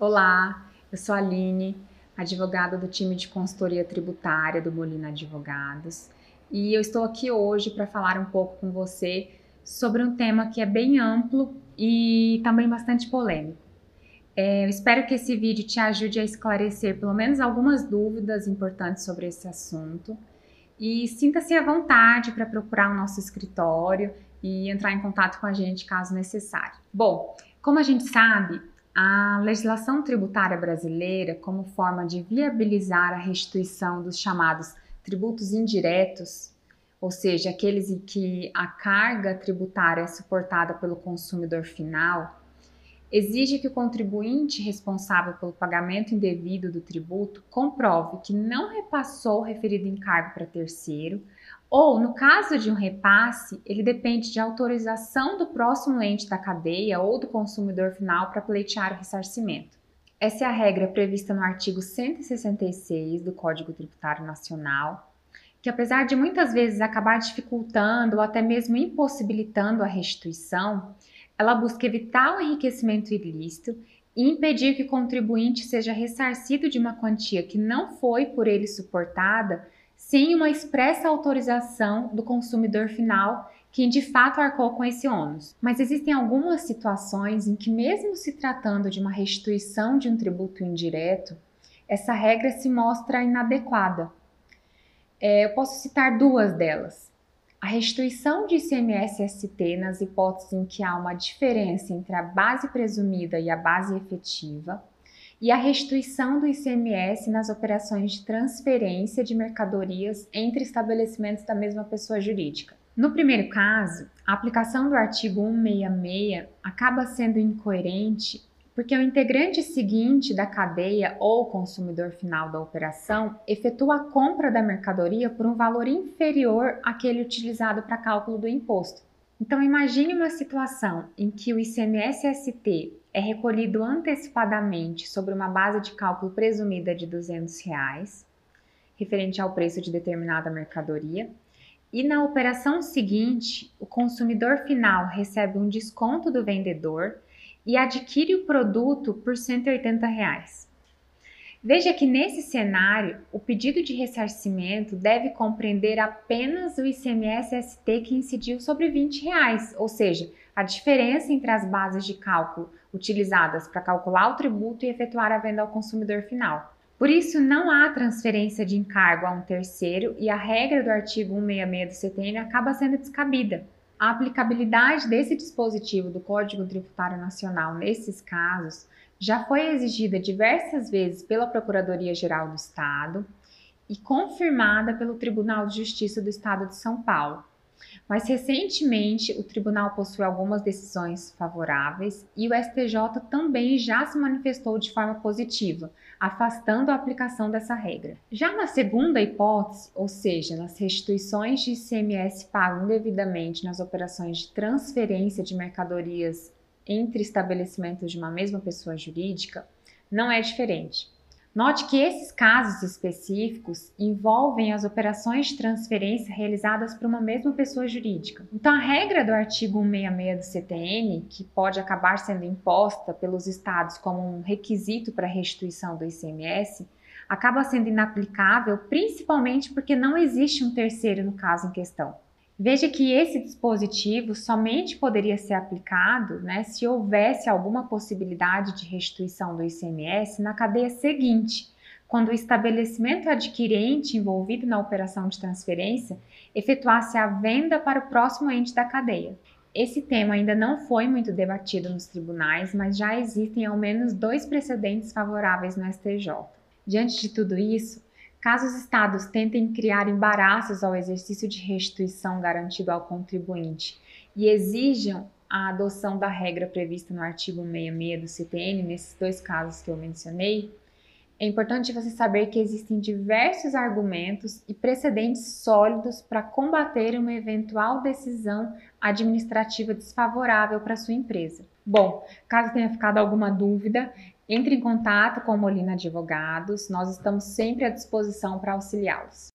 Olá, eu sou a Aline, advogada do time de consultoria tributária do Molina Advogados, e eu estou aqui hoje para falar um pouco com você sobre um tema que é bem amplo e também bastante polêmico. É, eu espero que esse vídeo te ajude a esclarecer pelo menos algumas dúvidas importantes sobre esse assunto. E sinta-se à vontade para procurar o nosso escritório e entrar em contato com a gente caso necessário. Bom, como a gente sabe, a legislação tributária brasileira, como forma de viabilizar a restituição dos chamados tributos indiretos, ou seja, aqueles em que a carga tributária é suportada pelo consumidor final, exige que o contribuinte responsável pelo pagamento indevido do tributo comprove que não repassou o referido encargo para terceiro, ou, no caso de um repasse, ele depende de autorização do próximo ente da cadeia ou do consumidor final para pleitear o ressarcimento. Essa é a regra prevista no artigo 166 do Código Tributário Nacional, que apesar de muitas vezes acabar dificultando ou até mesmo impossibilitando a restituição, ela busca evitar o enriquecimento ilícito e impedir que o contribuinte seja ressarcido de uma quantia que não foi por ele suportada sem uma expressa autorização do consumidor final, quem de fato arcou com esse ônus. Mas existem algumas situações em que, mesmo se tratando de uma restituição de um tributo indireto, essa regra se mostra inadequada. É, eu posso citar duas delas. A restituição de ICMS-ST nas hipóteses em que há uma diferença entre a base presumida e a base efetiva, e a restituição do ICMS nas operações de transferência de mercadorias entre estabelecimentos da mesma pessoa jurídica. No primeiro caso, a aplicação do artigo 166 acaba sendo incoerente porque o integrante seguinte da cadeia ou consumidor final da operação efetua a compra da mercadoria por um valor inferior àquele utilizado para cálculo do imposto. Então, imagine uma situação em que o ICMS-ST é recolhido antecipadamente sobre uma base de cálculo presumida de 200 reais, referente ao preço de determinada mercadoria, e na operação seguinte, o consumidor final recebe um desconto do vendedor e adquire o produto por 180 reais. Veja que nesse cenário, o pedido de ressarcimento deve compreender apenas o ICMS-ST que incidiu sobre 20 reais, ou seja, a diferença entre as bases de cálculo utilizadas para calcular o tributo e efetuar a venda ao consumidor final. Por isso, não há transferência de encargo a um terceiro e a regra do artigo 166 do CTN acaba sendo descabida. A aplicabilidade desse dispositivo do Código Tributário Nacional nesses casos já foi exigida diversas vezes pela Procuradoria-Geral do Estado e confirmada pelo Tribunal de Justiça do Estado de São Paulo. Mas recentemente o tribunal possui algumas decisões favoráveis e o STJ também já se manifestou de forma positiva, afastando a aplicação dessa regra. Já na segunda hipótese, ou seja, nas restituições de ICMS pago indevidamente nas operações de transferência de mercadorias entre estabelecimentos de uma mesma pessoa jurídica, não é diferente. Note que esses casos específicos envolvem as operações de transferência realizadas por uma mesma pessoa jurídica. Então, a regra do artigo 166 do CTN, que pode acabar sendo imposta pelos estados como um requisito para a restituição do ICMS, acaba sendo inaplicável principalmente porque não existe um terceiro no caso em questão. Veja que esse dispositivo somente poderia ser aplicado né, se houvesse alguma possibilidade de restituição do ICMS na cadeia seguinte, quando o estabelecimento adquirente envolvido na operação de transferência efetuasse a venda para o próximo ente da cadeia. Esse tema ainda não foi muito debatido nos tribunais, mas já existem ao menos dois precedentes favoráveis no STJ. Diante de tudo isso, Caso os estados tentem criar embaraços ao exercício de restituição garantido ao contribuinte e exijam a adoção da regra prevista no artigo 66 do CTN, nesses dois casos que eu mencionei, é importante você saber que existem diversos argumentos e precedentes sólidos para combater uma eventual decisão administrativa desfavorável para sua empresa. Bom, caso tenha ficado alguma dúvida, entre em contato com Molina Advogados, nós estamos sempre à disposição para auxiliá-los.